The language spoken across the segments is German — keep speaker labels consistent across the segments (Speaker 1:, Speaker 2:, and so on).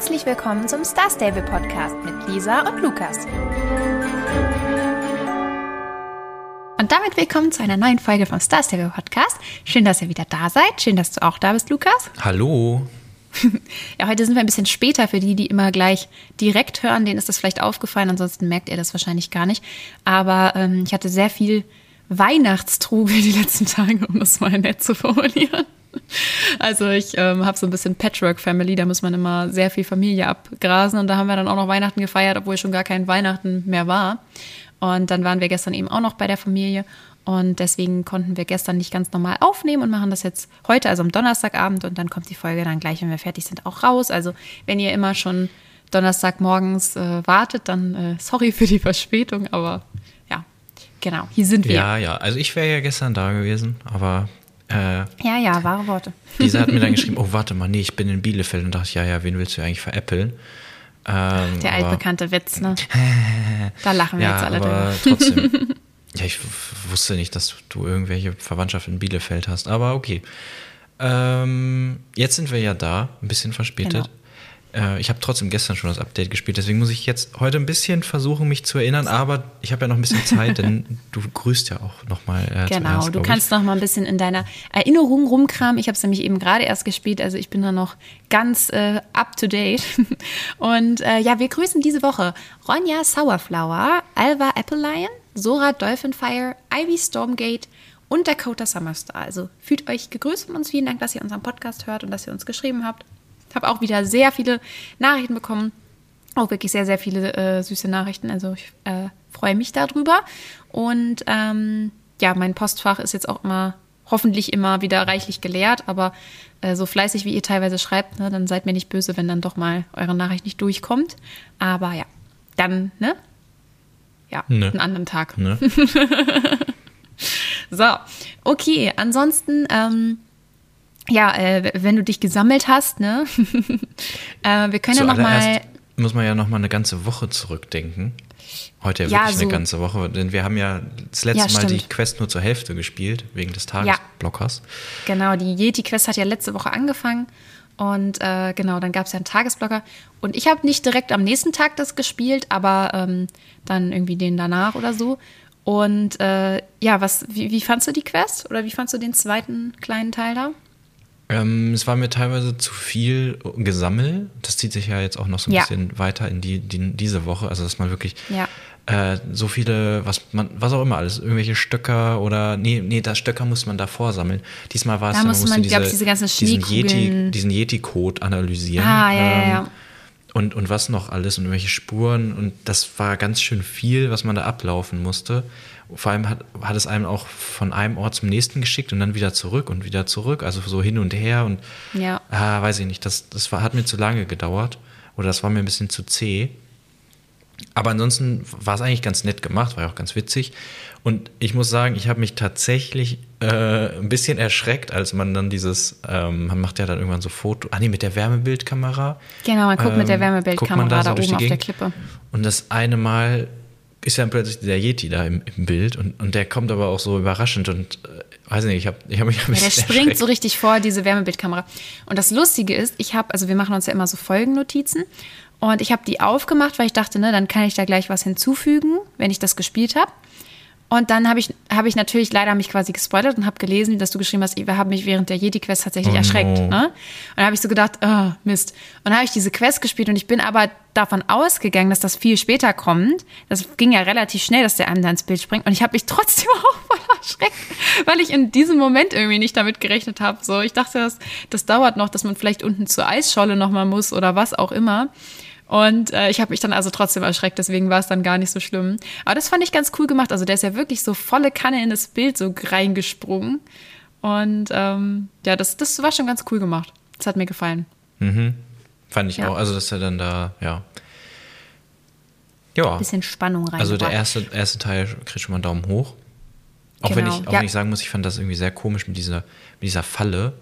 Speaker 1: Herzlich willkommen zum Star Stable Podcast mit Lisa und Lukas. Und damit willkommen zu einer neuen Folge vom Star Stable Podcast. Schön, dass ihr wieder da seid. Schön, dass du auch da bist, Lukas.
Speaker 2: Hallo.
Speaker 1: ja, heute sind wir ein bisschen später für die, die immer gleich direkt hören. Denen ist das vielleicht aufgefallen, ansonsten merkt ihr das wahrscheinlich gar nicht. Aber ähm, ich hatte sehr viel Weihnachtstrubel die letzten Tage, um das mal nett zu formulieren. Also ich ähm, habe so ein bisschen Patchwork-Family, da muss man immer sehr viel Familie abgrasen und da haben wir dann auch noch Weihnachten gefeiert, obwohl schon gar kein Weihnachten mehr war. Und dann waren wir gestern eben auch noch bei der Familie und deswegen konnten wir gestern nicht ganz normal aufnehmen und machen das jetzt heute, also am Donnerstagabend und dann kommt die Folge dann gleich, wenn wir fertig sind, auch raus. Also wenn ihr immer schon Donnerstagmorgens äh, wartet, dann äh, sorry für die Verspätung, aber ja, genau, hier sind wir.
Speaker 2: Ja, ja, also ich wäre ja gestern da gewesen, aber
Speaker 1: äh, ja, ja, wahre Worte.
Speaker 2: Dieser hat mir dann geschrieben, oh, warte mal, nee, ich bin in Bielefeld und dachte, ja, ja, wen willst du eigentlich veräppeln?
Speaker 1: Ähm, Der altbekannte Witz, ne? da lachen wir
Speaker 2: ja,
Speaker 1: jetzt alle
Speaker 2: aber
Speaker 1: drüber.
Speaker 2: trotzdem. Ja, ich wusste nicht, dass du irgendwelche Verwandtschaft in Bielefeld hast, aber okay. Ähm, jetzt sind wir ja da, ein bisschen verspätet. Genau. Äh, ich habe trotzdem gestern schon das Update gespielt, deswegen muss ich jetzt heute ein bisschen versuchen, mich zu erinnern, aber ich habe ja noch ein bisschen Zeit, denn du grüßt ja auch nochmal.
Speaker 1: Äh, genau, zuerst, du kannst noch mal ein bisschen in deiner Erinnerung rumkramen. Ich habe es nämlich eben gerade erst gespielt, also ich bin da noch ganz äh, up to date. Und äh, ja, wir grüßen diese Woche Ronja Sourflower, Alva Apple Lion, Sora Dolphinfire, Ivy Stormgate und Dakota Summerstar. Also fühlt euch gegrüßt von uns. Vielen Dank, dass ihr unseren Podcast hört und dass ihr uns geschrieben habt. Habe auch wieder sehr viele Nachrichten bekommen. Auch wirklich sehr, sehr viele äh, süße Nachrichten. Also ich äh, freue mich darüber. Und ähm, ja, mein Postfach ist jetzt auch immer, hoffentlich immer wieder reichlich geleert. Aber äh, so fleißig, wie ihr teilweise schreibt, ne, dann seid mir nicht böse, wenn dann doch mal eure Nachricht nicht durchkommt. Aber ja, dann, ne? Ja, ne. einen anderen Tag. Ne. so, okay. Ansonsten, ähm, ja, äh, wenn du dich gesammelt hast, ne? äh, wir können ja noch mal
Speaker 2: muss man ja noch mal eine ganze Woche zurückdenken. Heute ja, ja wirklich so. eine ganze Woche, denn wir haben ja das letzte ja, Mal die Quest nur zur Hälfte gespielt, wegen des Tagesblockers.
Speaker 1: Ja. Genau, die Yeti-Quest hat ja letzte Woche angefangen und äh, genau, dann gab es ja einen Tagesblocker. Und ich habe nicht direkt am nächsten Tag das gespielt, aber ähm, dann irgendwie den danach oder so. Und äh, ja, was, wie, wie fandst du die Quest? Oder wie fandst du den zweiten kleinen Teil da?
Speaker 2: Ähm, es war mir teilweise zu viel gesammelt. Das zieht sich ja jetzt auch noch so ein ja. bisschen weiter in die, die, diese Woche. Also, dass man wirklich ja. äh, so viele, was man, was auch immer alles, irgendwelche Stöcker oder, nee, nee, das Stöcker muss man davor sammeln. Diesmal war es
Speaker 1: da ja, man musste man, diese,
Speaker 2: diese
Speaker 1: ganzen
Speaker 2: diesen Yeti, diesen Yeti-Code analysieren.
Speaker 1: Ah, ja, ähm, ja, ja.
Speaker 2: Und, und was noch alles und irgendwelche Spuren. Und das war ganz schön viel, was man da ablaufen musste. Vor allem hat, hat es einem auch von einem Ort zum nächsten geschickt und dann wieder zurück und wieder zurück, also so hin und her und
Speaker 1: ja.
Speaker 2: ah, weiß ich nicht, das, das war, hat mir zu lange gedauert oder das war mir ein bisschen zu zäh. Aber ansonsten war es eigentlich ganz nett gemacht, war ja auch ganz witzig. Und ich muss sagen, ich habe mich tatsächlich äh, ein bisschen erschreckt, als man dann dieses, ähm, man macht ja dann irgendwann so Foto, ah nee, mit der Wärmebildkamera.
Speaker 1: Genau, man guckt ähm, mit der ähm, Wärmebildkamera da, da oben auf der Klippe.
Speaker 2: Und das eine Mal ist ja plötzlich der Yeti da im, im Bild und, und der kommt aber auch so überraschend und äh, weiß nicht, ich habe ich hab mich ein
Speaker 1: ja, Der springt so richtig vor, diese Wärmebildkamera. Und das Lustige ist, ich habe, also wir machen uns ja immer so Folgennotizen und ich habe die aufgemacht, weil ich dachte, ne, dann kann ich da gleich was hinzufügen, wenn ich das gespielt habe. Und dann habe ich, hab ich natürlich leider mich quasi gespoilert und habe gelesen, dass du geschrieben hast, ich habe mich während der Jedi-Quest tatsächlich oh erschreckt. No. Ne? Und dann habe ich so gedacht, oh, Mist. Und dann habe ich diese Quest gespielt und ich bin aber davon ausgegangen, dass das viel später kommt. Das ging ja relativ schnell, dass der einem da ins Bild springt. Und ich habe mich trotzdem auch voll erschreckt, weil ich in diesem Moment irgendwie nicht damit gerechnet habe. So, ich dachte, das, das dauert noch, dass man vielleicht unten zur Eisscholle nochmal muss oder was auch immer. Und äh, ich habe mich dann also trotzdem erschreckt, deswegen war es dann gar nicht so schlimm. Aber das fand ich ganz cool gemacht. Also der ist ja wirklich so volle Kanne in das Bild so reingesprungen. Und ähm, ja, das, das war schon ganz cool gemacht. Das hat mir gefallen.
Speaker 2: Mhm. Fand ich ja. auch. Also, dass er dann da, ja. Ja.
Speaker 1: Bisschen Spannung rein.
Speaker 2: Also, der erste, erste Teil kriegt schon mal einen Daumen hoch. Auch, genau. wenn, ich, auch ja. wenn ich sagen muss, ich fand das irgendwie sehr komisch mit dieser, mit dieser Falle.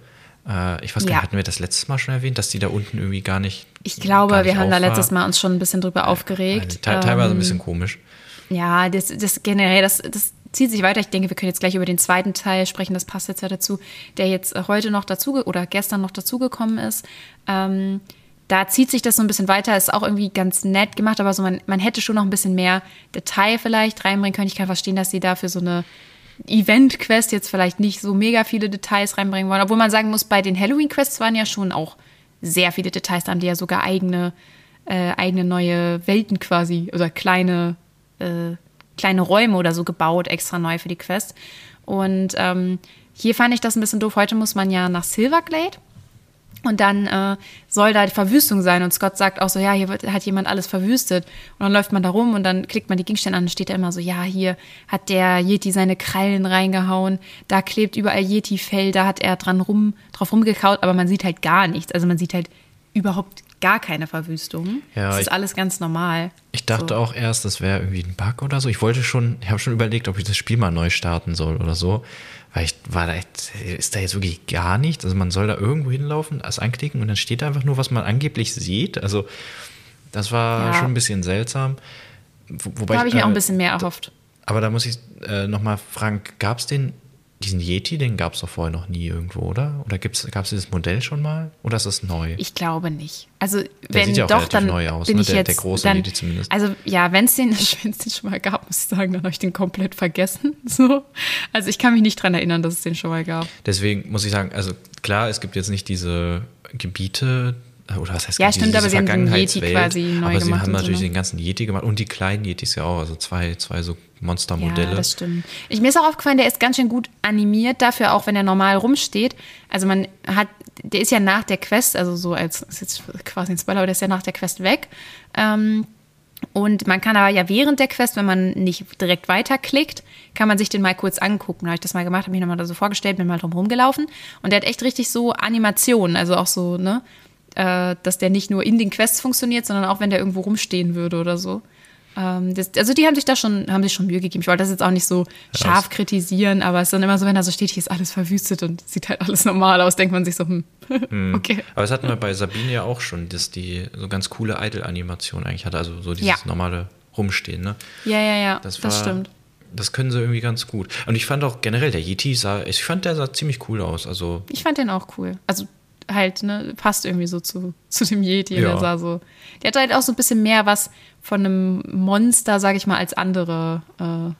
Speaker 2: Äh, ich weiß gar nicht, ja. hatten wir das letztes Mal schon erwähnt, dass die da unten irgendwie gar nicht.
Speaker 1: Ich glaube, nicht wir haben da letztes Mal uns schon ein bisschen drüber aufgeregt.
Speaker 2: Te teilweise ähm, ein bisschen komisch.
Speaker 1: Ja, das, das generell, das, das zieht sich weiter. Ich denke, wir können jetzt gleich über den zweiten Teil sprechen. Das passt jetzt ja dazu, der jetzt heute noch dazu oder gestern noch dazugekommen ist. Ähm, da zieht sich das so ein bisschen weiter, ist auch irgendwie ganz nett gemacht, aber so man, man hätte schon noch ein bisschen mehr Detail vielleicht reinbringen können. Ich kann verstehen, dass sie dafür so eine Event-Quest jetzt vielleicht nicht so mega viele Details reinbringen wollen. Obwohl man sagen muss, bei den Halloween-Quests waren ja schon auch sehr viele Details. Da haben die ja sogar eigene, äh, eigene neue Welten quasi oder kleine, äh, kleine Räume oder so gebaut, extra neu für die Quest. Und ähm, hier fand ich das ein bisschen doof. Heute muss man ja nach Silverglade. Und dann äh, soll da die Verwüstung sein. Und Scott sagt auch so, ja, hier wird, hat jemand alles verwüstet. Und dann läuft man da rum und dann klickt man die Gegenstände an und steht da immer so, ja, hier hat der Yeti seine Krallen reingehauen, da klebt überall Yeti-Fell, da hat er dran rum, drauf rumgekaut, aber man sieht halt gar nichts. Also man sieht halt überhaupt gar keine Verwüstung. Ja, das ist ich, alles ganz normal.
Speaker 2: Ich dachte so. auch erst, das wäre irgendwie ein Bug oder so. Ich wollte schon, ich habe schon überlegt, ob ich das Spiel mal neu starten soll oder so. Weil ich war da, ist da jetzt wirklich gar nichts. Also man soll da irgendwo hinlaufen, das anklicken und dann steht da einfach nur, was man angeblich sieht. Also das war ja. schon ein bisschen seltsam.
Speaker 1: Wobei da habe ich mir äh, auch ein bisschen mehr erhofft.
Speaker 2: Aber da muss ich äh, nochmal fragen, gab es den diesen Yeti, den gab es doch vorher noch nie irgendwo, oder? Oder gab es dieses Modell schon mal? Oder ist das neu?
Speaker 1: Ich glaube nicht. Also, der
Speaker 2: wenn
Speaker 1: sieht ja
Speaker 2: auch
Speaker 1: doch,
Speaker 2: dann neu aus,
Speaker 1: bin
Speaker 2: ne?
Speaker 1: ich
Speaker 2: der,
Speaker 1: jetzt,
Speaker 2: der große
Speaker 1: dann,
Speaker 2: Yeti zumindest.
Speaker 1: Also, ja, wenn es den, den schon mal gab, muss ich sagen, dann habe ich den komplett vergessen. So. Also, ich kann mich nicht daran erinnern, dass es den schon mal gab.
Speaker 2: Deswegen muss ich sagen, also klar, es gibt jetzt nicht diese Gebiete, oder was heißt
Speaker 1: Ja, stimmt, aber sie haben den Yeti quasi neu
Speaker 2: aber
Speaker 1: gemacht.
Speaker 2: sie haben natürlich
Speaker 1: so, ne?
Speaker 2: den ganzen Yeti gemacht und die kleinen Yetis ja auch, also zwei, zwei so Monstermodelle.
Speaker 1: Ja, das stimmt. Ich, mir ist auch aufgefallen, der ist ganz schön gut animiert dafür, auch wenn er normal rumsteht. Also man hat, der ist ja nach der Quest, also so als, ist jetzt quasi ein Spoiler, aber der ist ja nach der Quest weg. Ähm, und man kann aber ja während der Quest, wenn man nicht direkt weiterklickt, kann man sich den mal kurz angucken. Da habe ich das mal gemacht, habe mich nochmal da so vorgestellt, bin mal drum rumgelaufen. Und der hat echt richtig so Animationen, also auch so, ne, äh, dass der nicht nur in den Quests funktioniert, sondern auch wenn der irgendwo rumstehen würde oder so. Ähm, das, also die haben sich da schon, haben sich schon Mühe gegeben. Ich wollte das jetzt auch nicht so scharf ja, kritisieren, aber es ist dann immer so, wenn da so steht, hier ist alles verwüstet und sieht halt alles normal aus, denkt man sich so, hm, hm. okay.
Speaker 2: Aber das hatten wir bei Sabine ja auch schon, dass die so ganz coole Idle-Animation eigentlich hatte, also so dieses ja. normale Rumstehen, ne?
Speaker 1: Ja, ja, ja, das, war, das stimmt.
Speaker 2: Das können sie irgendwie ganz gut. Und ich fand auch generell, der Yeti sah, ich fand, der sah ziemlich cool aus. Also
Speaker 1: ich fand den auch cool. Also halt, ne, passt irgendwie so zu, zu dem Yeti. Ja. Der sah so. Der hat halt auch so ein bisschen mehr was von einem Monster, sag ich mal, als andere, äh,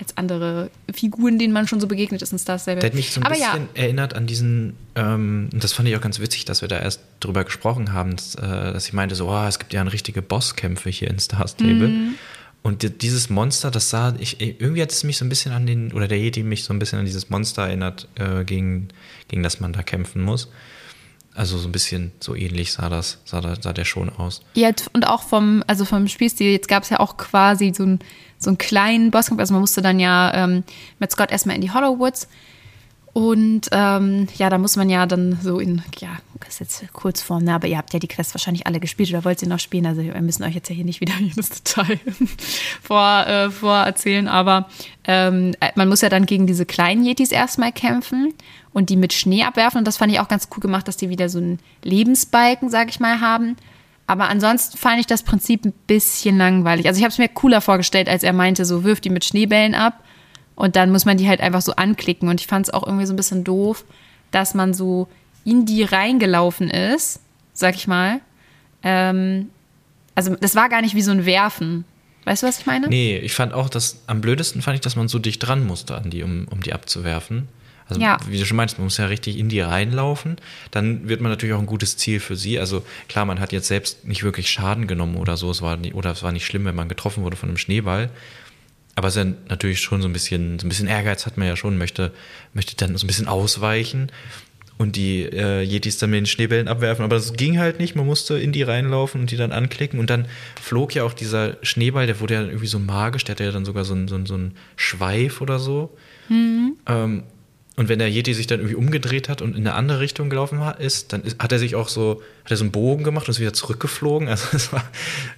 Speaker 1: als andere Figuren, denen man schon so begegnet ist in Star Stable.
Speaker 2: Der hat mich so ein Aber bisschen ja. erinnert an diesen, ähm, das fand ich auch ganz witzig, dass wir da erst drüber gesprochen haben, dass, äh, dass ich meinte, so, oh, es gibt ja richtige Bosskämpfe hier in Star Stable. Mhm. Und dieses Monster, das sah, ich, irgendwie hat es mich so ein bisschen an den, oder der Yeti mich so ein bisschen an dieses Monster erinnert, äh, gegen, gegen das man da kämpfen muss. Also so ein bisschen so ähnlich sah das, sah, sah der schon aus.
Speaker 1: Ja, und auch vom, also vom Spielstil, jetzt gab es ja auch quasi so, ein, so einen kleinen Bosskampf. Also man musste dann ja ähm, mit Scott erstmal in die Hollowwoods. Und ähm, ja, da muss man ja dann so in, ja, das ist jetzt Kurzform, ne, aber ihr habt ja die Quest wahrscheinlich alle gespielt oder wollt sie noch spielen. Also wir müssen euch jetzt ja hier nicht wieder jedes Detail vor, äh, vorerzählen. Aber ähm, man muss ja dann gegen diese kleinen Yetis erstmal kämpfen und die mit Schnee abwerfen. Und das fand ich auch ganz cool gemacht, dass die wieder so einen Lebensbalken, sag ich mal, haben. Aber ansonsten fand ich das Prinzip ein bisschen langweilig. Also ich habe es mir cooler vorgestellt, als er meinte, so wirft die mit Schneebällen ab und dann muss man die halt einfach so anklicken. Und ich fand es auch irgendwie so ein bisschen doof, dass man so in die reingelaufen ist, sag ich mal. Ähm, also das war gar nicht wie so ein Werfen. Weißt du, was ich meine?
Speaker 2: Nee, ich fand auch, dass am blödesten fand ich, dass man so dicht dran musste an die, um, um die abzuwerfen. Also, ja. wie du schon meinst, man muss ja richtig in die reinlaufen. Dann wird man natürlich auch ein gutes Ziel für sie. Also, klar, man hat jetzt selbst nicht wirklich Schaden genommen oder so. Es war nicht, oder es war nicht schlimm, wenn man getroffen wurde von einem Schneeball. Aber es ist ja natürlich schon so ein bisschen, so ein bisschen Ehrgeiz hat man ja schon, möchte, möchte dann so ein bisschen ausweichen und die äh, Yetis dann mit den Schneebällen abwerfen. Aber das ging halt nicht. Man musste in die reinlaufen und die dann anklicken. Und dann flog ja auch dieser Schneeball, der wurde ja irgendwie so magisch, der hatte ja dann sogar so einen, so einen, so einen Schweif oder so. Mhm. Ähm, und wenn der Yeti sich dann irgendwie umgedreht hat und in eine andere Richtung gelaufen ist, dann ist, hat er sich auch so, hat er so einen Bogen gemacht und ist wieder zurückgeflogen. Also das war,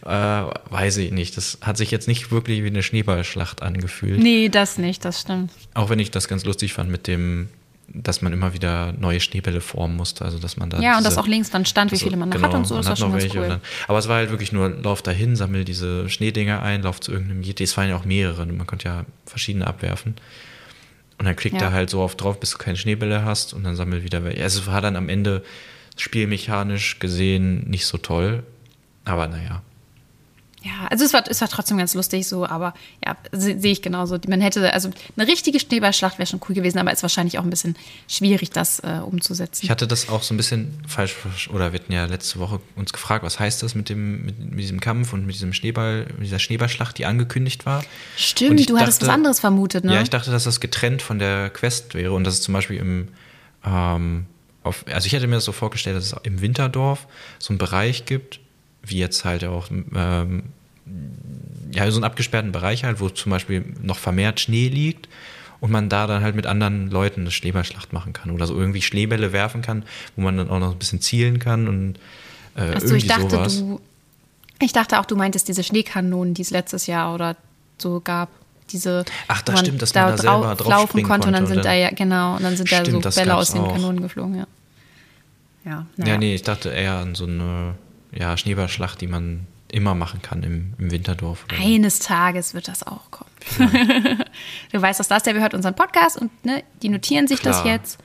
Speaker 2: äh, weiß ich nicht. Das hat sich jetzt nicht wirklich wie eine Schneeballschlacht angefühlt.
Speaker 1: Nee, das nicht, das stimmt.
Speaker 2: Auch wenn ich das ganz lustig fand mit dem, dass man immer wieder neue Schneebälle formen musste. Also dass man da.
Speaker 1: Ja, diese, und dass auch links dann stand, wie viele man genau, hat und so, ist das schon ganz cool.
Speaker 2: Dann, aber es war halt wirklich nur, lauf dahin, sammel diese Schneedinger ein, lauf zu irgendeinem Yeti. Es waren ja auch mehrere, man konnte ja verschiedene abwerfen. Und dann klickt ja. er halt so oft drauf, bis du keine Schneebälle hast und dann sammelt wieder welche. Also es war dann am Ende spielmechanisch gesehen nicht so toll. Aber naja.
Speaker 1: Ja, also es war, es war trotzdem ganz lustig so, aber ja, se- sehe ich genauso. Man hätte, also eine richtige Schneeballschlacht wäre schon cool gewesen, aber ist wahrscheinlich auch ein bisschen schwierig, das äh, umzusetzen.
Speaker 2: Ich hatte das auch so ein bisschen falsch, oder wir hatten ja letzte Woche uns gefragt, was heißt das mit, dem, mit, mit diesem Kampf und mit diesem Schneeball, mit dieser Schneeballschlacht, die angekündigt war.
Speaker 1: Stimmt, du hattest was
Speaker 2: dachte-
Speaker 1: anderes vermutet, ne?
Speaker 2: Ja, ich dachte, dass das getrennt von der Quest wäre und dass es zum Beispiel im, ähm, auf, also ich hätte mir das so vorgestellt, dass es im Winterdorf so einen Bereich gibt, wie jetzt halt auch, ähm, ja, so einen abgesperrten Bereich halt, wo zum Beispiel noch vermehrt Schnee liegt und man da dann halt mit anderen Leuten eine Schneeballschlacht machen kann oder so irgendwie Schneebälle werfen kann, wo man dann auch noch ein bisschen zielen kann und äh,
Speaker 1: Achso, ich dachte,
Speaker 2: sowas.
Speaker 1: du. Ich dachte auch, du meintest diese Schneekanonen, die es letztes Jahr oder so gab. Diese,
Speaker 2: Ach, das stimmt, dass man da selber drauf
Speaker 1: laufen konnte und dann sind da ja, genau, und dann sind da
Speaker 2: Stimmt,
Speaker 1: so
Speaker 2: das
Speaker 1: Bälle aus den
Speaker 2: auch.
Speaker 1: Kanonen geflogen, ja. Ja,
Speaker 2: Ja,
Speaker 1: naja.
Speaker 2: nee, ich dachte eher an so eine ja, Schneeballschlacht, die man immer machen kann im, im Winterdorf. So.
Speaker 1: Eines Tages wird das auch kommen. du weißt, dass das der hört unseren Podcast und ne, die notieren sich das
Speaker 2: Klar.
Speaker 1: jetzt.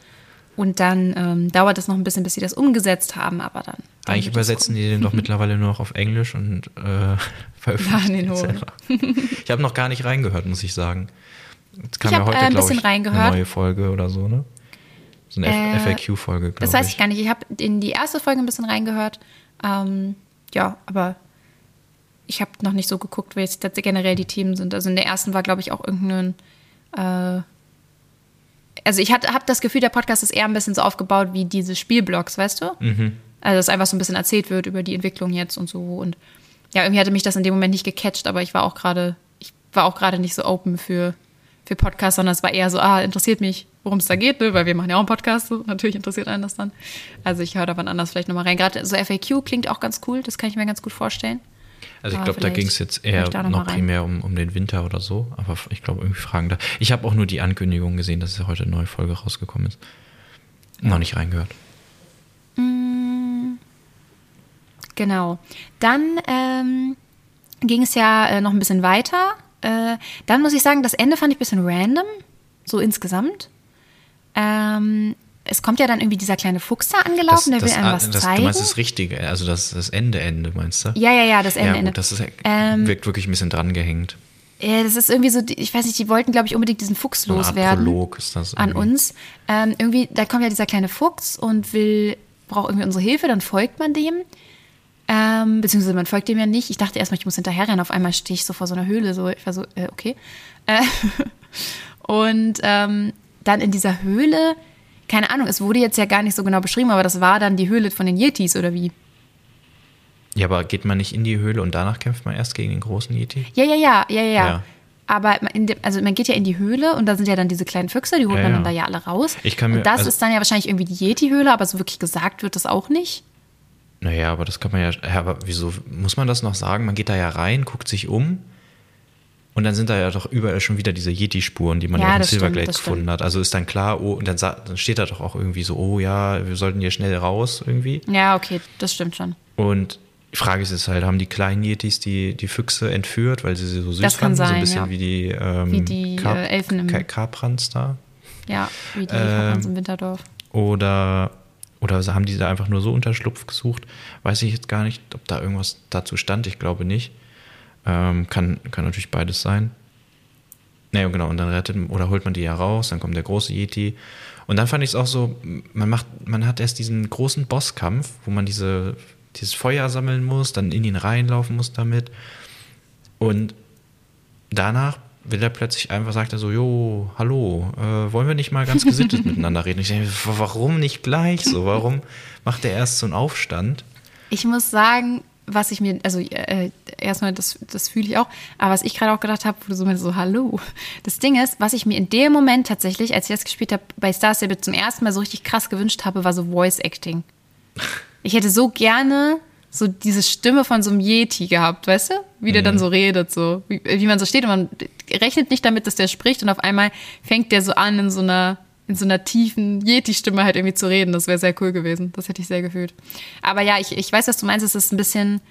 Speaker 1: Und dann ähm, dauert es noch ein bisschen, bis sie das umgesetzt haben, aber dann. dann
Speaker 2: Eigentlich
Speaker 1: das
Speaker 2: übersetzen die den doch mittlerweile nur noch auf Englisch und äh, veröffentlichen. Ich habe noch gar nicht reingehört, muss ich sagen. Jetzt kam
Speaker 1: Ich
Speaker 2: ja heute,
Speaker 1: äh, ein bisschen
Speaker 2: ich,
Speaker 1: reingehört.
Speaker 2: eine neue Folge oder so, ne? So eine
Speaker 1: Äh,
Speaker 2: FAQ-Folge, glaube
Speaker 1: Das
Speaker 2: ich.
Speaker 1: weiß ich gar nicht. Ich habe in die erste Folge ein bisschen reingehört. Ähm, ja, aber ich habe noch nicht so geguckt, wie jetzt generell die Themen sind. Also in der ersten war, glaube ich, auch irgendein. Äh, also ich habe das Gefühl, der Podcast ist eher ein bisschen so aufgebaut wie diese Spielblogs, weißt du?
Speaker 2: Mhm.
Speaker 1: Also dass einfach so ein bisschen erzählt wird über die Entwicklung jetzt und so. Und ja, irgendwie hatte mich das in dem Moment nicht gecatcht, aber ich war auch gerade, ich war auch gerade nicht so open für, für Podcasts, sondern es war eher so, ah, interessiert mich, worum es da geht, ne? weil wir machen ja auch einen Podcast, so natürlich interessiert einen das dann. Also ich höre da wann anders vielleicht nochmal rein. Gerade so FAQ klingt auch ganz cool, das kann ich mir ganz gut vorstellen.
Speaker 2: Also ich glaube, da ging es jetzt eher
Speaker 1: noch
Speaker 2: noch primär um, um den Winter oder so. Aber ich glaube, irgendwie Fragen da. Ich habe auch nur die Ankündigung gesehen, dass heute eine neue Folge rausgekommen ist. Noch nicht reingehört.
Speaker 1: Genau. Dann ähm, ging es ja äh, noch ein bisschen weiter. Äh, dann muss ich sagen, das Ende fand ich ein bisschen random, so insgesamt. Ähm, es kommt ja dann irgendwie dieser kleine Fuchs da angelaufen, der will einem was
Speaker 2: das,
Speaker 1: zeigen.
Speaker 2: Du meinst das Richtige, also das, das Ende, Ende, meinst du?
Speaker 1: ja, ja, ja, das Ende.
Speaker 2: ja,
Speaker 1: Ende.
Speaker 2: gut, das ist,
Speaker 1: Ähm,
Speaker 2: wirkt wirklich ein bisschen dran gehängt.
Speaker 1: Ja, das ist irgendwie so, ich weiß nicht, die wollten, glaube ich, unbedingt diesen Fuchs
Speaker 2: So
Speaker 1: loswerden.
Speaker 2: Prolog ist das
Speaker 1: An
Speaker 2: irgendwie.
Speaker 1: uns. Ähm, irgendwie, da kommt ja dieser kleine Fuchs und will, braucht irgendwie unsere Hilfe, dann folgt man dem. Ähm, beziehungsweise man folgt dem ja nicht. Ich dachte erstmal, ich muss hinterherrennen. Auf einmal stehe ich so vor so einer Höhle. So, ich war so, äh, okay. Äh, und ähm, dann in dieser Höhle, keine Ahnung, es wurde jetzt ja gar nicht so genau beschrieben, aber das war dann die Höhle von den Yetis oder wie?
Speaker 2: Ja, aber geht man nicht in die Höhle und danach kämpft man erst gegen den großen Yeti?
Speaker 1: Ja, ja, ja, ja, ja.
Speaker 2: Ja.
Speaker 1: Aber man- dem, also man geht ja in die Höhle und da sind ja dann diese kleinen Füchse, die holt
Speaker 2: Ja,
Speaker 1: man
Speaker 2: ja.
Speaker 1: dann da ja alle raus.
Speaker 2: Ich kann mir-
Speaker 1: und das
Speaker 2: also-
Speaker 1: ist dann ja wahrscheinlich irgendwie die Yeti-Höhle, aber so wirklich gesagt wird das auch nicht.
Speaker 2: Naja, aber das kann man ja, Aber wieso muss man das noch sagen? Man geht da ja rein, guckt sich um und dann sind da ja doch überall schon wieder diese Yeti-Spuren, die man
Speaker 1: Ja,
Speaker 2: ja, auch in Silverglade gefunden
Speaker 1: stimmt.
Speaker 2: hat. Also ist dann klar, oh, und dann, dann steht da doch auch irgendwie so, oh ja, wir sollten hier schnell raus irgendwie.
Speaker 1: Ja, okay, das stimmt schon.
Speaker 2: Und die Frage ist jetzt halt, haben die kleinen Yetis die, die Füchse entführt, weil sie sie so süß
Speaker 1: Das
Speaker 2: fanden? so
Speaker 1: sein,
Speaker 2: ein bisschen
Speaker 1: ja.
Speaker 2: wie die, ähm,
Speaker 1: Wie die, äh, Elfen im-
Speaker 2: Ka Kaprans da.
Speaker 1: Ja, wie die
Speaker 2: Ähm,
Speaker 1: ähm, im Winterdorf.
Speaker 2: Oder, oder haben die da einfach nur so Unterschlupf gesucht? Weiß ich jetzt gar nicht, ob da irgendwas dazu stand. Ich glaube nicht. Ähm, kann, kann natürlich beides sein. Naja, genau. Und dann rettet oder holt man die ja raus, dann kommt der große Yeti. Und dann fand ich es auch so, man macht, man hat erst diesen großen Bosskampf, wo man diese, dieses Feuer sammeln muss, dann in ihn reinlaufen muss damit. Und danach will er plötzlich einfach, sagt er so, jo, hallo, äh, wollen wir nicht mal ganz gesittet miteinander reden? Ich denke, warum nicht gleich so? Warum macht er erst so einen Aufstand?
Speaker 1: Ich muss sagen, was ich mir, also äh, erstmal, das, das fühle ich auch, aber was ich gerade auch gedacht habe, wo du so mit so, hallo. Das Ding ist, was ich mir in dem Moment tatsächlich, als ich das gespielt habe, bei Star Stable zum ersten Mal so richtig krass gewünscht habe, war so Voice Acting. Ich hätte so gerne so diese Stimme von so einem Yeti gehabt, weißt du? Wie der dann so redet, so. Wie, wie man so steht und man rechnet nicht damit, dass der spricht und auf einmal fängt der so an, in so einer, in so einer tiefen Yeti-Stimme halt irgendwie zu reden. Das wäre sehr cool gewesen. Das hätte ich sehr gefühlt. Aber ja, ich, ich weiß, was du meinst. Es ist ein bisschen,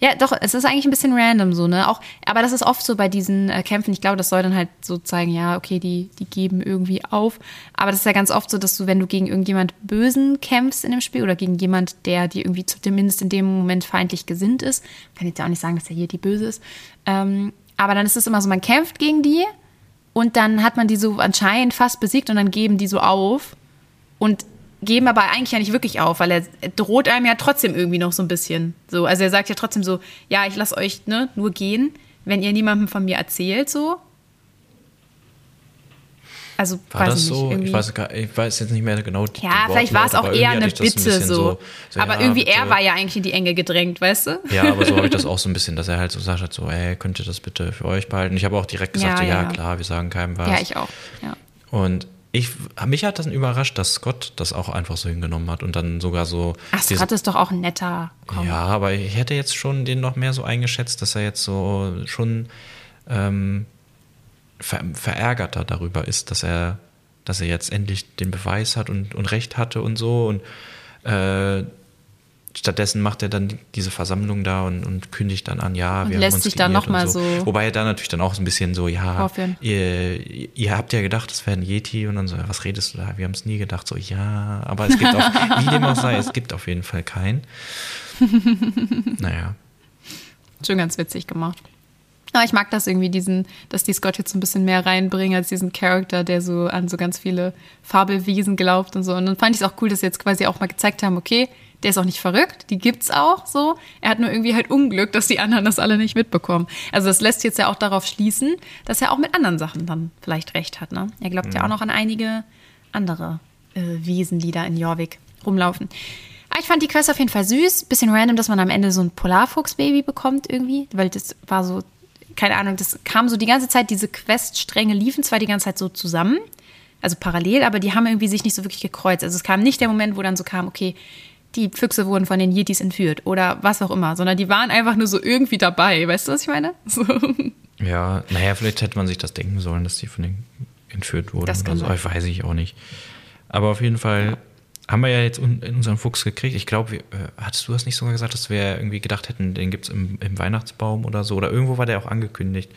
Speaker 1: Ja, doch, es ist eigentlich ein bisschen random so, ne? Auch, aber das ist oft so bei diesen äh, Kämpfen. Ich glaube, das soll dann halt so zeigen, ja, okay, die, die geben irgendwie auf. Aber das ist ja ganz oft so, dass du, wenn du gegen irgendjemand Bösen kämpfst in dem Spiel oder gegen jemand, der dir irgendwie zumindest in dem Moment feindlich gesinnt ist, kann ich dir auch nicht sagen, dass er hier die Böse ist. Ähm, aber dann ist es immer so, man kämpft gegen die und dann hat man die so anscheinend fast besiegt und dann geben die so auf. Und geben aber eigentlich ja nicht wirklich auf, weil er droht einem ja trotzdem irgendwie noch so ein bisschen. So, also er sagt ja trotzdem so, ja, ich lasse euch ne, nur gehen, wenn ihr niemandem von mir erzählt, so.
Speaker 2: Also, war das nicht, so? Ich weiß, ich weiß, jetzt nicht mehr genau.
Speaker 1: Die ja, vielleicht war es auch eher eine Bitte ein so. so. Aber ja, irgendwie bitte. er war ja eigentlich in die Enge gedrängt, weißt du?
Speaker 2: Ja, aber so habe ich das auch so ein bisschen, dass er halt so sagt, halt so, ey, könnt ihr das bitte für euch behalten? Ich habe auch direkt gesagt, ja, ja, ja, klar, wir sagen keinem was.
Speaker 1: Ja, ich auch.
Speaker 2: Und ich, mich hat das überrascht, dass Scott das auch einfach so hingenommen hat und dann sogar so.
Speaker 1: Ach, Scott ist doch auch ein netter.
Speaker 2: Komm. Ja, aber ich hätte jetzt schon den noch mehr so eingeschätzt, dass er jetzt so schon ähm, ver verärgerter darüber ist, dass er, dass er jetzt endlich den Beweis hat und, und Recht hatte und so und äh, stattdessen macht er dann diese Versammlung da und, und kündigt dann an, ja,
Speaker 1: und wir lässt haben uns sich dann nochmal so.
Speaker 2: so. Wobei er dann natürlich dann auch so ein bisschen so, ja, ihr, ihr, habt ja gedacht, es wäre ein Yeti und dann so, was redest du da? Wir haben es nie gedacht, so, ja, aber es gibt auch, wie dem auch sei, es gibt auf jeden Fall keinen. naja.
Speaker 1: Schon ganz witzig gemacht. Aber ich mag das irgendwie, diesen, dass die Scott jetzt so ein bisschen mehr reinbringen als diesen Charakter, der so an so ganz viele Fabelwesen glaubt und so. Und dann fand ich es auch cool, dass sie jetzt quasi auch mal gezeigt haben, okay, der ist auch nicht verrückt, die gibt's auch so. Er hat nur irgendwie halt Unglück, dass die anderen das alle nicht mitbekommen. Also das lässt jetzt ja auch darauf schließen, dass er auch mit anderen Sachen dann vielleicht recht hat. Ne? Er glaubt ja. ja auch noch an einige andere äh, Wesen, die da in Jorvik rumlaufen. Aber ich fand die Quest auf jeden Fall süß. Bisschen random, dass man am Ende so ein Polarfuchs-Baby bekommt irgendwie, weil das war so, keine Ahnung, das kam so die ganze Zeit, diese Queststränge liefen zwar die ganze Zeit so zusammen, also parallel, aber die haben irgendwie sich nicht so wirklich gekreuzt. Also es kam nicht der Moment, wo dann so kam, okay, die Füchse wurden von den Yetis entführt oder was auch immer, sondern die waren einfach nur so irgendwie dabei. Weißt du, was ich meine? So.
Speaker 2: Ja, naja, vielleicht hätte man sich das denken sollen, dass die von denen entführt wurden das oder so. Ich weiß ich auch nicht. Aber auf jeden Fall. Haben wir ja jetzt in unseren Fuchs gekriegt. Ich glaube, äh, hattest du das nicht sogar gesagt, dass wir irgendwie gedacht hätten, den gibt es im, im, Weihnachtsbaum oder so? Oder irgendwo war der auch angekündigt.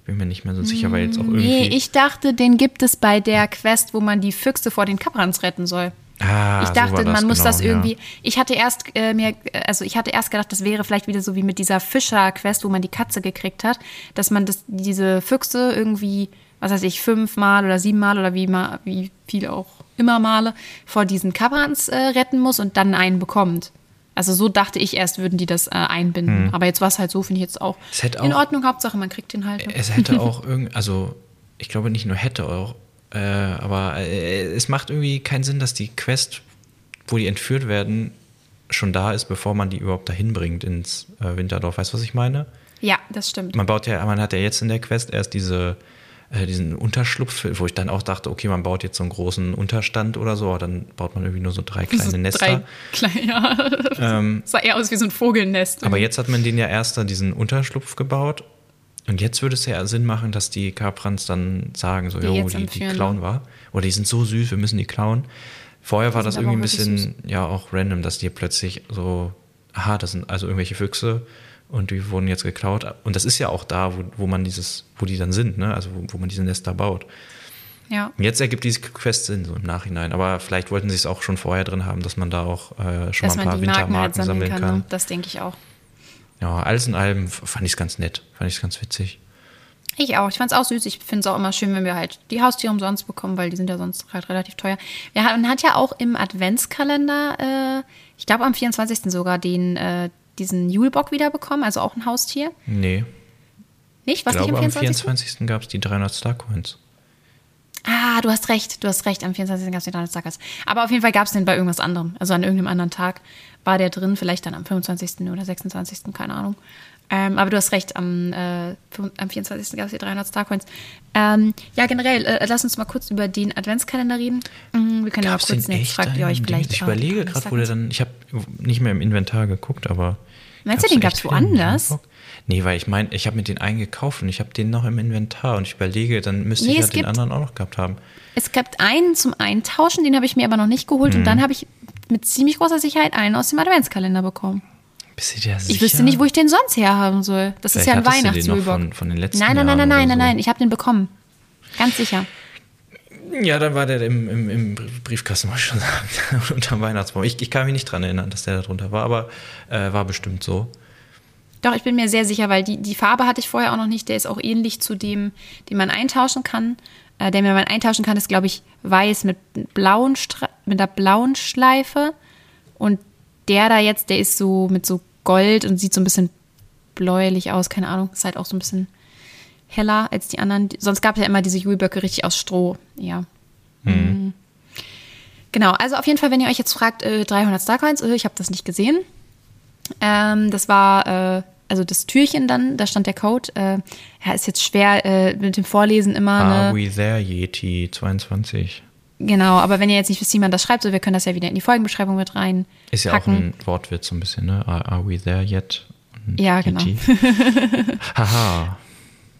Speaker 2: Ich bin mir nicht mehr so sicher, weil jetzt auch irgendwie. Nee,
Speaker 1: ich dachte, den gibt es bei der Quest, wo man die Füchse vor den Kaprans retten soll. Ah, ich dachte, so man das, muss genau, das irgendwie. Ja. Ich hatte erst äh, mir, also ich hatte erst gedacht, das wäre vielleicht wieder so wie mit dieser Fischer-Quest, wo man die Katze gekriegt hat, dass man das, diese Füchse irgendwie, was weiß ich, fünfmal oder siebenmal oder wie, mal, wie viel auch immer Male vor diesen Kabrans äh, retten muss und dann einen bekommt. Also so dachte ich erst, würden die das äh, einbinden. Hm. Aber jetzt war es halt so, finde ich jetzt auch in Ordnung. Hauptsache, man kriegt den halt.
Speaker 2: Es hätte auch irgendwie, also ich glaube nicht nur hätte auch, äh, aber äh, es macht irgendwie keinen Sinn, dass die Quest, wo die entführt werden, schon da ist, bevor man die überhaupt dahin bringt ins äh, Winterdorf. Weißt du, was ich meine?
Speaker 1: Ja, das stimmt.
Speaker 2: Man baut ja, man hat ja jetzt in der Quest erst diese, äh, diesen Unterschlupf, wo ich dann auch dachte, okay, man baut jetzt so einen großen Unterstand oder so, aber dann baut man irgendwie nur so drei kleine so Nester. Drei kleine,
Speaker 1: ja. Ähm, sah eher aus wie so ein Vogelnest.
Speaker 2: Aber jetzt hat man den ja erst da diesen Unterschlupf gebaut und jetzt würde es ja Sinn machen, dass die Kaprans dann sagen, so, jo, die, die klauen ne? war. Oder die sind so süß, wir müssen die klauen. Vorher war das irgendwie ein bisschen, ja, auch random, dass die plötzlich so, aha, das sind also irgendwelche Füchse und die wurden jetzt geklaut. Und das ist ja auch da, wo, wo man dieses, wo die dann sind, ne? Also wo, wo man diese Nester baut.
Speaker 1: Ja.
Speaker 2: Jetzt ergibt diese Quest Sinn, so im Nachhinein. Aber vielleicht wollten sie es auch schon vorher drin haben, dass man da auch äh, schon dass mal ein paar Wintermarken halt sammeln kann. kann. Ne?
Speaker 1: Das denke ich auch
Speaker 2: ja, alles in allem fand ich es ganz nett, fand ich es ganz witzig.
Speaker 1: Ich auch. Ich fand es auch süß. Ich finde es auch immer schön, wenn wir halt die Haustiere umsonst bekommen, weil die sind ja sonst halt relativ teuer. Man hat ja auch im Adventskalender, äh, ich glaube am 24. sogar, den, äh, diesen Julebock wiederbekommen, also auch ein Haustier.
Speaker 2: Nee.
Speaker 1: Nicht? Was
Speaker 2: ich glaube,
Speaker 1: nicht
Speaker 2: am 24.? Am 24. gab es die 300 Starcoins.
Speaker 1: Ah, du hast recht, du hast recht. Am 24. gab es die 300 Starcoins. Aber auf jeden Fall gab es den bei irgendwas anderem, also an irgendeinem anderen Tag war der drin, vielleicht dann am 25. oder 26., keine Ahnung. Ähm, aber du hast recht, am, äh, am 24. gab es die 300 Starcoins. Ähm, ja, generell, äh, lass uns mal kurz über den Adventskalender reden.
Speaker 2: Mhm, wir können Gab's ja mal kurz, jetzt fragt ihr euch vielleicht. Ich überlege gerade, wo der dann, ich habe nicht mehr im Inventar geguckt, aber.
Speaker 1: Meinst du, den gab es woanders?
Speaker 2: Nee, weil ich meine, ich habe mir den eingekauft und ich habe den noch im Inventar und ich überlege, dann müsste nee, ich ja den anderen auch noch gehabt haben.
Speaker 1: Es gab einen zum Eintauschen, den habe ich mir aber noch nicht geholt hm. und dann habe ich mit ziemlich großer Sicherheit einen aus dem Adventskalender bekommen.
Speaker 2: Bist du dir sicher?
Speaker 1: Ich wüsste nicht, wo ich den sonst herhaben soll. Das ist
Speaker 2: Vielleicht
Speaker 1: ja ein Weihnachtsjulbock.
Speaker 2: von, von den letzten
Speaker 1: Nein, nein, nein, nein, nein, nein, nein. Ich habe den bekommen. Ganz sicher.
Speaker 2: Ja, dann war der im, im, im Briefkasten, muss ich schon sagen, unterm Weihnachtsbaum. Ich, ich kann mich nicht dran erinnern, dass der da drunter war, aber äh, war bestimmt so.
Speaker 1: Doch, ich bin mir sehr sicher, weil die, die Farbe hatte ich vorher auch noch nicht. Der ist auch ähnlich zu dem, den man eintauschen kann. Äh, der, den man eintauschen kann, ist, glaube ich, weiß mit, blauen mit einer blauen Schleife. Und der da jetzt, der ist so mit so Gold und sieht so ein bisschen bläulich aus. Keine Ahnung. Ist halt auch so ein bisschen heller als die anderen. Sonst gab es ja immer diese Julböcke richtig aus Stroh. Ja. Mhm. Genau, also auf jeden Fall, wenn ihr euch jetzt fragt, äh, 300 Starcoins, äh, ich habe das nicht gesehen. Ähm, das war, äh, also das Türchen dann, da stand der Code. Äh, ja, ist jetzt schwer äh, mit dem Vorlesen immer.
Speaker 2: Are
Speaker 1: Ne?
Speaker 2: we there, Yeti 22?
Speaker 1: Genau, aber wenn ihr jetzt nicht wisst, wie man das schreibt, so wir können das ja wieder in die Folgenbeschreibung mit rein.
Speaker 2: Ist ja
Speaker 1: packen.
Speaker 2: auch ein Wortwitz so ein bisschen, ne? Are, are we there yet? Und
Speaker 1: Ja, genau.
Speaker 2: Yeti. Haha.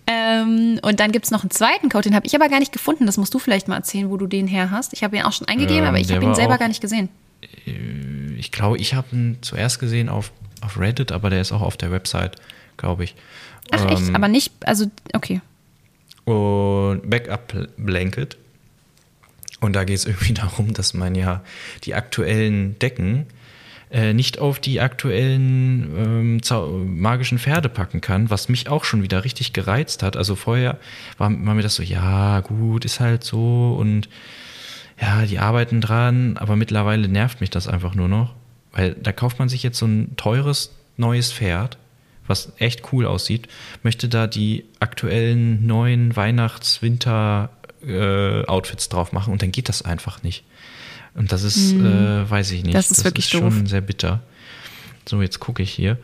Speaker 1: Ähm, und dann gibt es noch einen zweiten Code, den habe ich aber gar nicht gefunden. Das musst du vielleicht mal erzählen, wo du den her hast. Ich habe ihn auch schon eingegeben,
Speaker 2: Ähm,
Speaker 1: aber ich habe ihn selber
Speaker 2: auch-
Speaker 1: gar nicht gesehen.
Speaker 2: Ich glaube, ich habe ihn zuerst gesehen auf, auf Reddit, aber der ist auch auf der Website, glaube ich.
Speaker 1: Ach echt?
Speaker 2: Ähm,
Speaker 1: Aber nicht, also, okay.
Speaker 2: und Backup Blanket. Und da geht es irgendwie darum, dass man ja die aktuellen Decken äh, nicht auf die aktuellen ähm, magischen Pferde packen kann, was mich auch schon wieder richtig gereizt hat. Also vorher war, war mir das so, ja, gut, ist halt so und ja, die arbeiten dran, aber mittlerweile nervt mich das einfach nur noch, weil da kauft man sich jetzt so ein teures neues Pferd, was echt cool aussieht, möchte da die aktuellen neuen Weihnachts-Winter-Outfits drauf machen und dann geht das einfach nicht. Und das ist, äh, weiß ich nicht.
Speaker 1: Das ist wirklich
Speaker 2: schon
Speaker 1: doof.
Speaker 2: sehr bitter. So, jetzt gucke ich hier.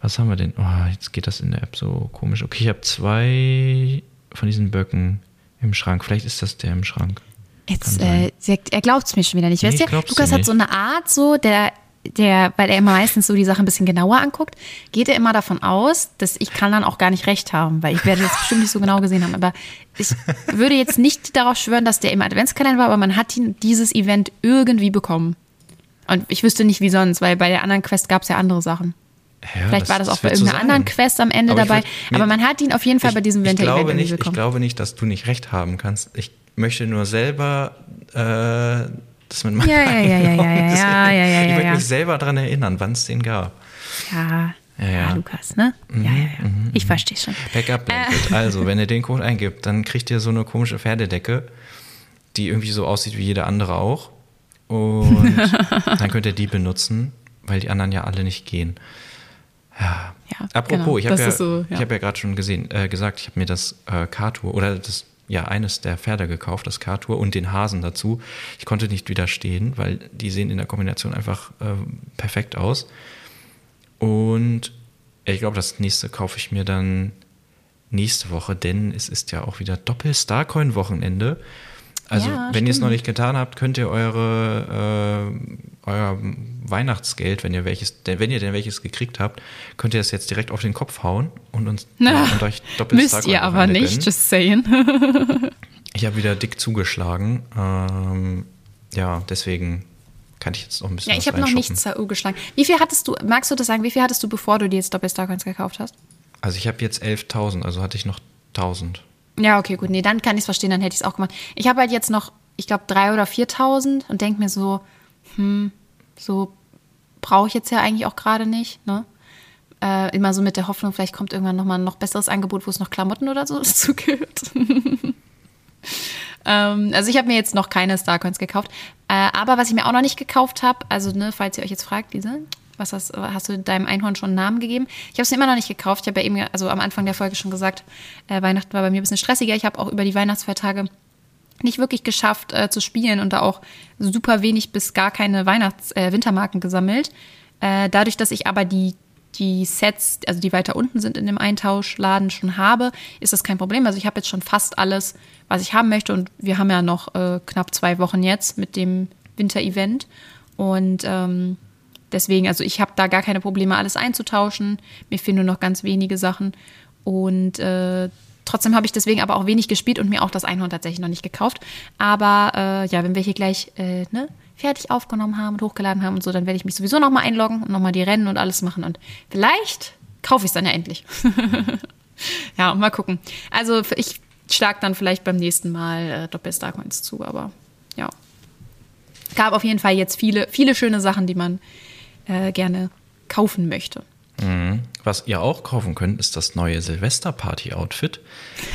Speaker 2: Was haben wir denn? Oh, jetzt geht das in der App so komisch. Okay, ich habe zwei von diesen Böcken im Schrank. Vielleicht ist das der im Schrank.
Speaker 1: Jetzt, äh, er glaubt es mir schon wieder nicht.
Speaker 2: Nee,
Speaker 1: weißt du, Lukas hat so eine Art, so, der, der, weil er immer meistens so die Sache ein bisschen genauer anguckt, geht er immer davon aus, dass ich kann dann auch gar nicht recht haben, weil ich werde jetzt bestimmt nicht so genau gesehen haben. Aber ich würde jetzt nicht darauf schwören, dass der im Adventskalender war, aber man hat ihn dieses Event irgendwie bekommen. Und ich wüsste nicht, wie sonst, weil bei der anderen Quest gab es ja andere Sachen.
Speaker 2: Ja,
Speaker 1: Vielleicht war das auch bei
Speaker 2: wird so
Speaker 1: irgendeiner anderen. Quest am Ende
Speaker 2: Aber
Speaker 1: dabei.
Speaker 2: würd-
Speaker 1: aber
Speaker 2: mir-
Speaker 1: man hat ihn auf jeden Fall
Speaker 2: ich,
Speaker 1: bei diesem Winter-Event
Speaker 2: nicht, Ich
Speaker 1: bekommen.
Speaker 2: glaube nicht, dass du nicht recht haben kannst. Ich möchte nur selber, äh, dass man mal.
Speaker 1: Ja, ja, ja, ja, ja, ja, ja, ja, ja,
Speaker 2: Ich möchte
Speaker 1: ja.
Speaker 2: mich selber daran erinnern, wann es den gab.
Speaker 1: Ja,
Speaker 2: Ja,
Speaker 1: ja,
Speaker 2: ja.
Speaker 1: Lukas, ne? ja, ja, ja. Ich verstehe schon.
Speaker 2: Backup Blanket.
Speaker 1: Äh.
Speaker 2: Also, wenn ihr den Code eingibt, dann kriegt ihr so eine komische Pferdedecke, die irgendwie so aussieht wie jede andere auch. Und dann könnt ihr die benutzen, weil die anderen ja alle nicht gehen. Ja.
Speaker 1: Ja,
Speaker 2: Apropos,
Speaker 1: genau.
Speaker 2: ich habe
Speaker 1: Das
Speaker 2: ja,
Speaker 1: so,
Speaker 2: hab ja gerade schon gesehen, äh, gesagt, ich habe mir das äh, K-Tour oder das ja eines der Pferde gekauft, das K-Tour und den Hasen dazu. Ich konnte nicht widerstehen, weil die sehen in der Kombination einfach äh, perfekt aus. Und ich glaube, das nächste kaufe ich mir dann nächste Woche, denn es ist ja auch wieder Doppel-Starcoin-Wochenende. Also,
Speaker 1: Ja,
Speaker 2: wenn ihr es noch nicht getan habt, könnt ihr eure, äh, euer Weihnachtsgeld, wenn ihr welches, denn wenn ihr denn welches gekriegt habt, könnt ihr es jetzt direkt auf den Kopf hauen und uns
Speaker 1: Na,
Speaker 2: und euch doppelt
Speaker 1: Müsst ihr aber nicht,
Speaker 2: gönnen.
Speaker 1: just saying.
Speaker 2: Ich habe wieder dick zugeschlagen. Ähm, ja, deswegen kann ich jetzt noch ein bisschen
Speaker 1: ja, ich habe noch nichts ZU geschlagen. Wie viel hattest du, magst du das sagen, wie viel hattest du, bevor du dir jetzt Doppel-Starcoins gekauft hast?
Speaker 2: Also ich habe jetzt 11.000, also hatte ich noch 1.000.
Speaker 1: Ja, okay, gut. Nee, dann kann ich es verstehen, dann hätte ich es auch gemacht. Ich habe halt jetzt noch, ich glaube, 3.000 oder 4.000 und denke mir so, hm, so brauche ich jetzt ja eigentlich auch gerade nicht, ne? Äh, immer so mit der Hoffnung, vielleicht kommt irgendwann nochmal ein noch besseres Angebot, wo es noch Klamotten oder so dazu gibt. ähm, also ich habe mir jetzt noch keine Starcoins gekauft. Äh, aber was ich mir auch noch nicht gekauft habe, also ne, falls ihr euch jetzt fragt, Lisa, was hast, hast du deinem Einhorn schon einen Namen gegeben? Ich habe es immer noch nicht gekauft. Ich habe ja eben, also am Anfang der Folge schon gesagt, äh, Weihnachten war bei mir ein bisschen stressiger. Ich habe auch über die Weihnachtsfeiertage nicht wirklich geschafft äh, zu spielen und da auch super wenig bis gar keine Weihnachts-, äh, Wintermarken gesammelt. Äh, dadurch, dass ich aber die, die Sets, also die weiter unten sind in dem Eintauschladen schon habe, ist das kein Problem. Also ich habe jetzt schon fast alles, was ich haben möchte und wir haben ja noch äh, knapp zwei Wochen jetzt mit dem Winter-Event und ähm, deswegen, also ich habe da gar keine Probleme, alles einzutauschen. Mir fehlen nur noch ganz wenige Sachen und äh, Trotzdem habe ich deswegen aber auch wenig gespielt und mir auch das Einhorn tatsächlich noch nicht gekauft. Aber äh, ja, wenn wir hier gleich äh, ne, fertig aufgenommen haben und hochgeladen haben und so, dann werde ich mich sowieso nochmal einloggen und nochmal die Rennen und alles machen. Und vielleicht kaufe ich es dann ja endlich. ja, mal gucken. Also ich schlag dann vielleicht beim nächsten Mal äh, Doppel Starcoins zu, aber ja. Gab auf jeden Fall jetzt viele, viele schöne Sachen, die man äh, gerne kaufen möchte.
Speaker 2: Mhm. Was ihr auch kaufen könnt, ist das neue Silvester-Party-Outfit.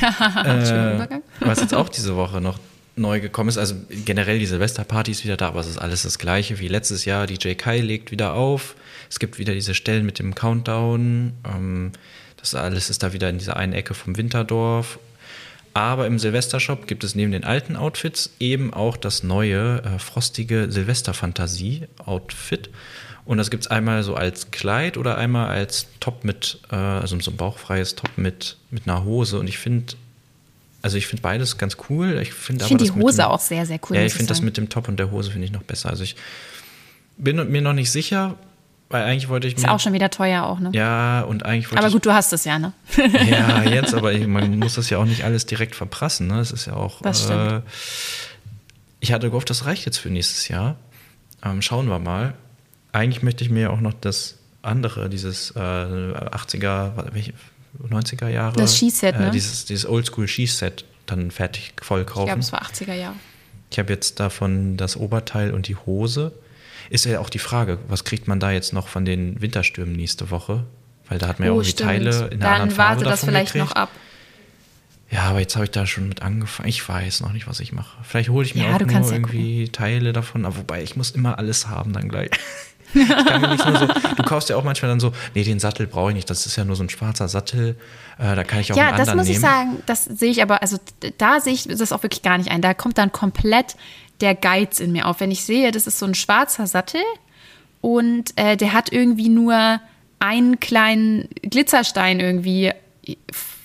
Speaker 2: äh, was jetzt auch diese Woche noch neu gekommen ist. Also generell die Silvesterparty ist wieder da, aber es ist alles das gleiche wie letztes Jahr. DJ Kai legt wieder auf. Es gibt wieder diese Stellen mit dem Countdown. Ähm, das alles ist da wieder in dieser einen Ecke vom Winterdorf. Aber im Silvestershop gibt es neben den alten Outfits eben auch das neue äh, frostige Silvesterfantasie-Outfit. Und das gibt es einmal so als Kleid oder einmal als Top mit, äh, also so ein bauchfreies Top mit, mit einer Hose. Und ich finde, also ich finde beides ganz cool. Ich finde
Speaker 1: find die Hose dem, auch sehr, sehr cool.
Speaker 2: Ja, ich finde das mit dem Top und der Hose finde ich noch besser. Also ich bin mir noch nicht sicher, weil eigentlich wollte ich
Speaker 1: mir. Ist auch schon wieder teuer auch, ne?
Speaker 2: Ja, und eigentlich wollte
Speaker 1: Aber gut, du hast es ja, ne?
Speaker 2: ja, jetzt, aber ich, man muss das ja auch nicht alles direkt verprassen, ne? Das ist ja auch.
Speaker 1: Das stimmt. Äh,
Speaker 2: ich hatte gehofft, das reicht jetzt für nächstes Jahr. Ähm, schauen wir mal eigentlich möchte ich mir auch noch das andere, dieses äh, 80er, 90er Jahre.
Speaker 1: Das Skiset, äh, ne?
Speaker 2: dieses, dieses Oldschool-Skiset dann fertig voll kaufen. Ich
Speaker 1: glaube, es war 80er Jahre.
Speaker 2: Ich habe jetzt davon das Oberteil und die Hose. Ist ja auch die Frage, was kriegt man da jetzt noch von den Winterstürmen nächste Woche? Weil da hat man ja oh, irgendwie stimmt. Teile in der anderen Farbe
Speaker 1: Dann warte das vielleicht gekriegt. noch ab.
Speaker 2: Ja, aber jetzt habe ich da schon mit angefangen. Ich weiß noch nicht, was ich mache. Vielleicht hole ich mir ja, auch nur irgendwie gucken. Teile davon. Aber wobei, ich muss immer alles haben dann gleich. so, du kaufst ja auch manchmal dann so, nee, den Sattel brauche ich nicht, das ist ja nur so ein schwarzer Sattel, äh, da kann ich auch ja, einen anderen nehmen. Ja, das muss ich
Speaker 1: sagen, das sehe ich aber, also da sehe ich das auch wirklich gar nicht ein. Da kommt dann komplett der Geiz in mir auf. Wenn ich sehe, das ist so ein schwarzer Sattel und äh, der hat irgendwie nur einen kleinen Glitzerstein irgendwie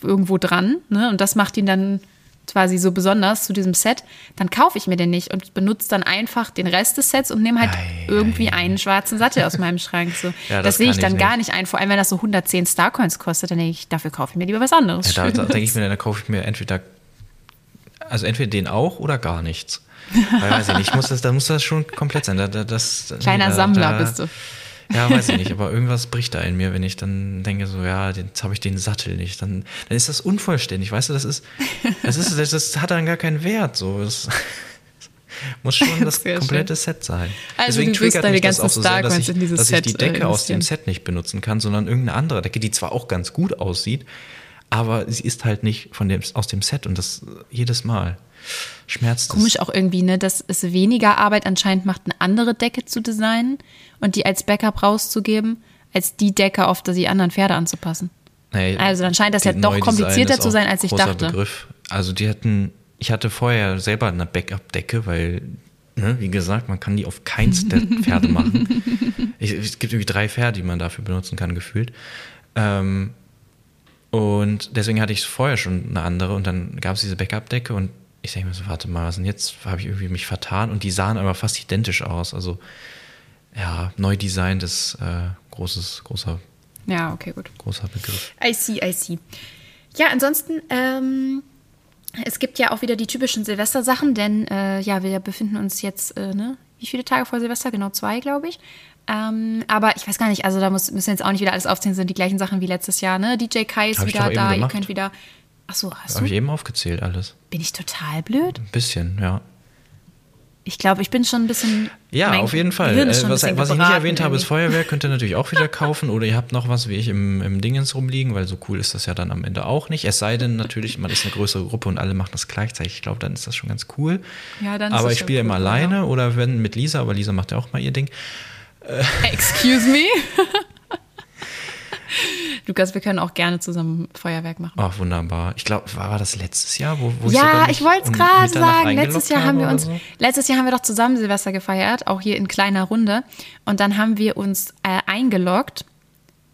Speaker 1: irgendwo dran, ne? Und das macht ihn dann quasi so besonders zu diesem Set, dann kaufe ich mir den nicht und benutze dann einfach den Rest des Sets und nehme halt ei, irgendwie ei. einen schwarzen Sattel aus meinem Schrank. So. Ja, das, das sehe ich dann ich gar nicht ein, vor allem wenn das so 110 Starcoins kostet, dann denke ich, dafür kaufe ich mir lieber was anderes.
Speaker 2: Ja, da, da denke ich mir, dann kaufe ich mir entweder, also entweder den auch oder gar nichts. Weil, weiß ich nicht, muss das, da muss das schon komplett sein. Da, da, das,
Speaker 1: Kleiner da, Sammler bist du.
Speaker 2: Ja, weiß ich nicht, aber irgendwas bricht da in mir, wenn ich dann denke, so, ja, jetzt habe ich den Sattel nicht. Dann, dann ist das unvollständig, weißt du, das ist, das ist, das, das hat dann gar keinen Wert. So. Das muss schon das Sehr komplette schön. Set sein.
Speaker 1: Also Deswegen triggert mich das auch so sehr,
Speaker 2: dass ich, dass ich die Decke
Speaker 1: äh,
Speaker 2: aus dem Set nicht benutzen kann, sondern irgendeine andere Decke, die zwar auch ganz gut aussieht, aber sie ist halt nicht von dem, aus dem Set und das jedes Mal schmerzt
Speaker 1: Komisch auch irgendwie, ne, dass es weniger Arbeit anscheinend macht, eine andere Decke zu designen und die als Backup rauszugeben, als die Decke auf die anderen Pferde anzupassen. Nee, also dann scheint das ja doch komplizierter zu sein, als ich dachte.
Speaker 2: Begriff. Also die hatten, ich hatte vorher selber eine Backup-Decke, weil, ne, wie gesagt, man kann die auf keins der Pferde machen. Ich, es gibt irgendwie drei Pferde, die man dafür benutzen kann, gefühlt. Ähm, und deswegen hatte ich vorher schon eine andere und dann gab es diese Backup-Decke und ich denke mir so, warte mal, was denn jetzt? Habe ich irgendwie mich vertan? Und die sahen aber fast identisch aus. Also, ja, Neudesign ist äh, großes, großer.
Speaker 1: Ja, okay, gut.
Speaker 2: Großer Begriff.
Speaker 1: I see, I see. Ja, ansonsten, ähm, es gibt ja auch wieder die typischen Silvestersachen, denn äh, ja, wir befinden uns jetzt, äh, ne, wie viele Tage vor Silvester? Genau zwei, glaube ich. Ähm, aber ich weiß gar nicht, also da muss, müssen jetzt auch nicht wieder alles aufzählen, sind die gleichen Sachen wie letztes Jahr, ne? DJ Kai ist Hab wieder da, ihr könnt wieder Ach so, hast
Speaker 2: Habe ich eben aufgezählt alles.
Speaker 1: Bin ich total blöd?
Speaker 2: Ein bisschen, ja.
Speaker 1: Ich glaube, ich bin schon ein bisschen.
Speaker 2: Ja, auf jeden Fall. Äh, was, was ich nicht erwähnt habe, ist Feuerwehr. Könnt ihr natürlich auch wieder kaufen. Oder ihr habt noch was wie ich im, im Dingens rumliegen, weil so cool ist das ja dann am Ende auch nicht. Es sei denn natürlich, man ist eine größere Gruppe und alle machen das gleichzeitig. Ich glaube, dann ist das schon ganz cool. Ja, dann aber ich spiele cool, immer alleine ja. oder wenn mit Lisa, aber Lisa macht ja auch mal ihr Ding.
Speaker 1: Excuse me? Lukas, wir können auch gerne zusammen Feuerwerk machen.
Speaker 2: Ach, wunderbar. Ich glaube, war, war das letztes Jahr, wo, wo
Speaker 1: Ja, ich, ich wollte es gerade sagen. Letztes Jahr haben wir uns, so? letztes Jahr haben wir doch zusammen Silvester gefeiert, auch hier in kleiner Runde. Und dann haben wir uns äh, eingeloggt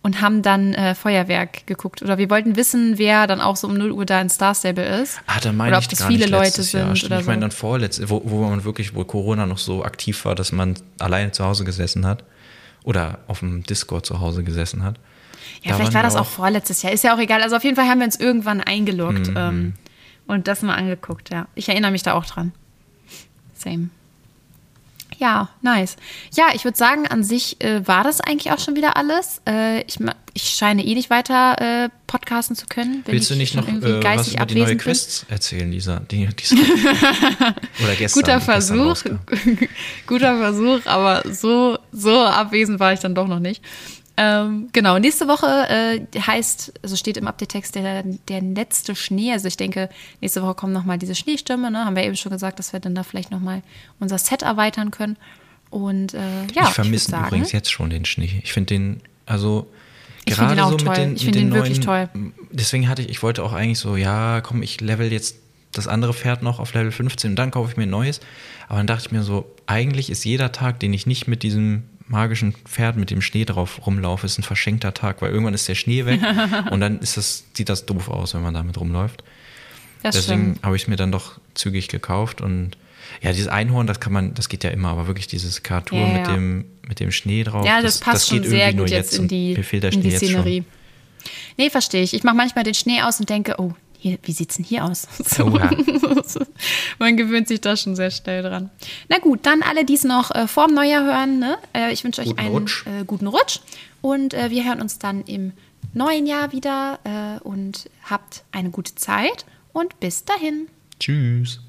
Speaker 1: und haben dann äh, Feuerwerk geguckt. Oder wir wollten wissen, wer dann auch so um 0 Uhr da in Star Stable ist.
Speaker 2: Ah, da meine
Speaker 1: oder
Speaker 2: ob
Speaker 1: das viele Leute sind. Jahr. Oder
Speaker 2: ich meine dann vorletztes, wo, wo man wirklich, wo Corona noch so aktiv war, dass man alleine zu Hause gesessen hat. Oder auf dem Discord zu Hause gesessen hat.
Speaker 1: Ja, da vielleicht war das auch, auch vorletztes Jahr. Ist ja auch egal. Also auf jeden Fall haben wir uns irgendwann eingeloggt mhm. ähm, und das mal angeguckt, ja. Ich erinnere mich da auch dran. Same. Ja, nice. Ja, ich würde sagen, an sich äh, war das eigentlich auch schon wieder alles. Äh, ich, ich scheine eh nicht weiter äh, podcasten zu können.
Speaker 2: Willst du nicht noch äh, was über die neue Quests bin? erzählen, Lisa? Die, die
Speaker 1: Oder gestern. Guter Versuch. Gestern Guter Versuch, aber so, so abwesend war ich dann doch noch nicht. Ähm, genau, nächste Woche äh, heißt, also steht im Update-Text der, der letzte Schnee. Also ich denke, nächste Woche kommen nochmal diese Schneestürme. Ne? Haben wir eben schon gesagt, dass wir dann da vielleicht nochmal unser Set erweitern können. Und äh, ja,
Speaker 2: ich vermisse übrigens jetzt schon den Schnee. Ich finde den, also ich gerade den so toll. mit den, ich mit den, den neuen, wirklich toll. Deswegen hatte ich, ich wollte auch eigentlich so, ja, komm, ich level jetzt das andere Pferd noch auf Level 15 und dann kaufe ich mir ein neues. Aber dann dachte ich mir so, eigentlich ist jeder Tag, den ich nicht mit diesem magischen Pferd mit dem Schnee drauf rumlaufe, ist ein verschenkter Tag, weil irgendwann ist der Schnee weg und dann ist das, sieht das doof aus, wenn man damit rumläuft. Das Deswegen habe ich es mir dann doch zügig gekauft und ja, dieses Einhorn, das kann man, das geht ja immer, aber wirklich dieses Kartur ja, mit, dem, mit dem Schnee drauf.
Speaker 1: Ja, das, das passt das schon sehr gut jetzt in die, in die Szenerie. Nee, verstehe ich. Ich mache manchmal den Schnee aus und denke, oh, hier, wie sieht es denn hier aus? So. Man gewöhnt sich da schon sehr schnell dran. Na gut, dann alle, die es noch äh, vorm Neujahr hören, ne? äh, ich wünsche euch guten einen Rutsch. Äh, guten Rutsch und äh, wir hören uns dann im neuen Jahr wieder äh, und habt eine gute Zeit und bis dahin.
Speaker 2: Tschüss.